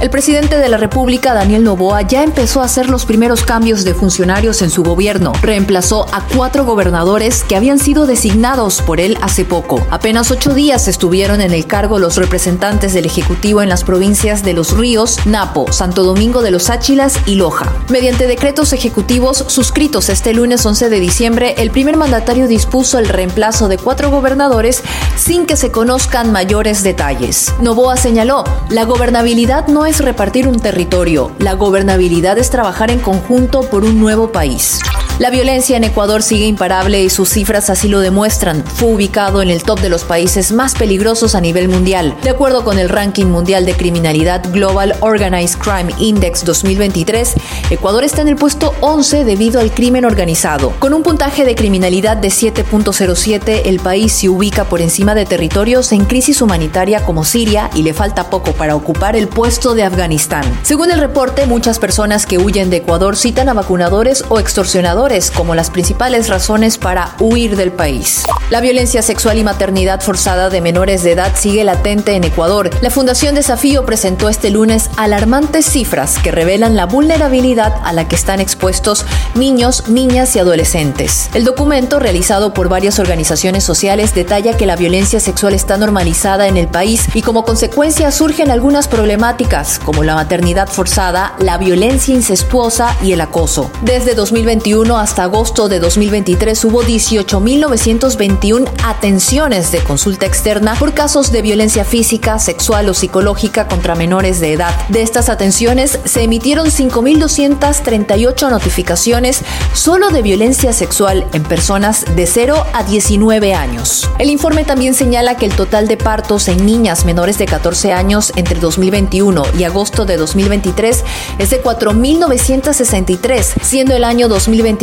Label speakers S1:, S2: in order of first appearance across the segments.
S1: El presidente de la República, Daniel Novoa, ya empezó a hacer los primeros cambios de funcionarios en su gobierno. Reemplazó a cuatro gobernadores que habían sido designados por él hace poco. Apenas ocho días estuvieron en el cargo los representantes del Ejecutivo en las provincias de Los Ríos, Napo, Santo Domingo de los Áchilas y Loja. Mediante decretos ejecutivos suscritos este lunes 11 de diciembre, el primer mandatario dispuso el reemplazo de cuatro gobernadores sin que se conozcan mayores detalles. Novoa señaló, la gobernabilidad no es repartir un territorio, la gobernabilidad es trabajar en conjunto por un nuevo país. La violencia en Ecuador sigue imparable y sus cifras así lo demuestran. Fue ubicado en el top de los países más peligrosos a nivel mundial. De acuerdo con el ranking mundial de criminalidad Global Organized Crime Index 2023, Ecuador está en el puesto 11 debido al crimen organizado. Con un puntaje de criminalidad de 7.07, el país se ubica por encima de territorios en crisis humanitaria como Siria y le falta poco para ocupar el puesto de Afganistán. Según el reporte, muchas personas que huyen de Ecuador citan a vacunadores o extorsionadores como las principales razones para huir del país. La violencia sexual y maternidad forzada de menores de edad sigue latente en Ecuador. La Fundación Desafío presentó este lunes alarmantes cifras que revelan la vulnerabilidad a la que están expuestos niños, niñas y adolescentes. El documento, realizado por varias organizaciones sociales, detalla que la violencia sexual está normalizada en el país y como consecuencia surgen algunas problemáticas como la maternidad forzada, la violencia incestuosa y el acoso. Desde 2021, hasta agosto de 2023 hubo 18.921 atenciones de consulta externa por casos de violencia física, sexual o psicológica contra menores de edad. De estas atenciones se emitieron 5.238 notificaciones solo de violencia sexual en personas de 0 a 19 años. El informe también señala que el total de partos en niñas menores de 14 años entre 2021 y agosto de 2023 es de 4.963, siendo el año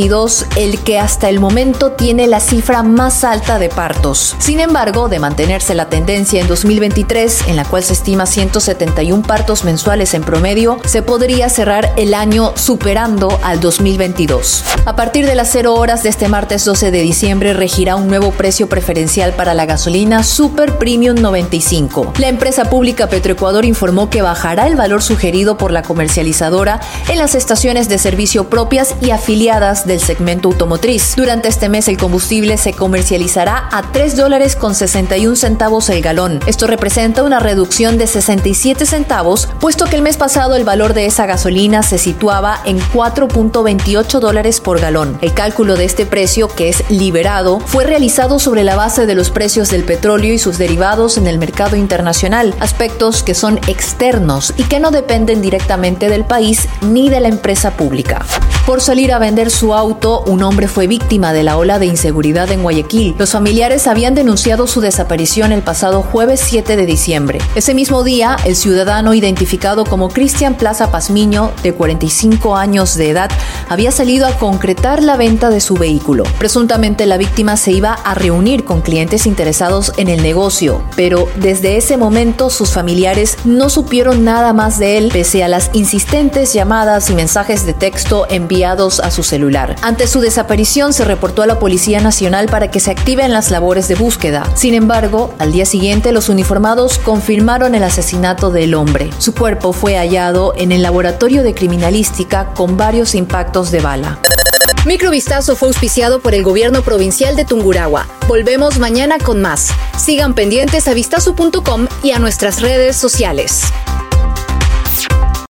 S1: 2022 el que hasta el momento tiene la cifra más alta de partos. Sin embargo, de mantenerse la tendencia en 2023, en la cual se estima 171 partos mensuales en promedio, se podría cerrar el año superando al 2022. A partir de las 0 horas de este martes 12 de diciembre regirá un nuevo precio preferencial para la gasolina Super Premium 95. La empresa pública Petroecuador informó que bajará el valor sugerido por la comercializadora en las estaciones de servicio propias y afiliadas del segmento automotriz. Durante este mes el combustible se comercializará a 3 dólares con 61 centavos el galón. Esto representa una reducción de 67 centavos, puesto que el mes pasado el valor de esa gasolina se situaba en 4.28 dólares por galón. El cálculo de este precio, que es liberado, fue realizado sobre la base de los precios del petróleo y sus derivados en el mercado internacional, aspectos que son externos y que no dependen directamente del país ni de la empresa pública. Por salir a vender su auto, un hombre fue víctima de la ola de inseguridad en Guayaquil. Los familiares habían denunciado su desaparición el pasado jueves 7 de diciembre. Ese mismo día, el ciudadano identificado como Cristian Plaza Pazmiño, de 45 años de edad, había salido a concretar la venta de su vehículo. Presuntamente la víctima se iba a reunir con clientes interesados en el negocio, pero desde ese momento sus familiares no supieron nada más de él pese a las insistentes llamadas y mensajes de texto enviados a su celular. Ante su desaparición se reportó a la Policía Nacional para que se activen las labores de búsqueda. Sin embargo, al día siguiente los uniformados confirmaron el asesinato del hombre. Su cuerpo fue hallado en el laboratorio de criminalística con varios impactos de bala. Microvistazo fue auspiciado por el gobierno provincial de Tungurahua. Volvemos mañana con más. Sigan pendientes a vistazo.com y a nuestras redes sociales.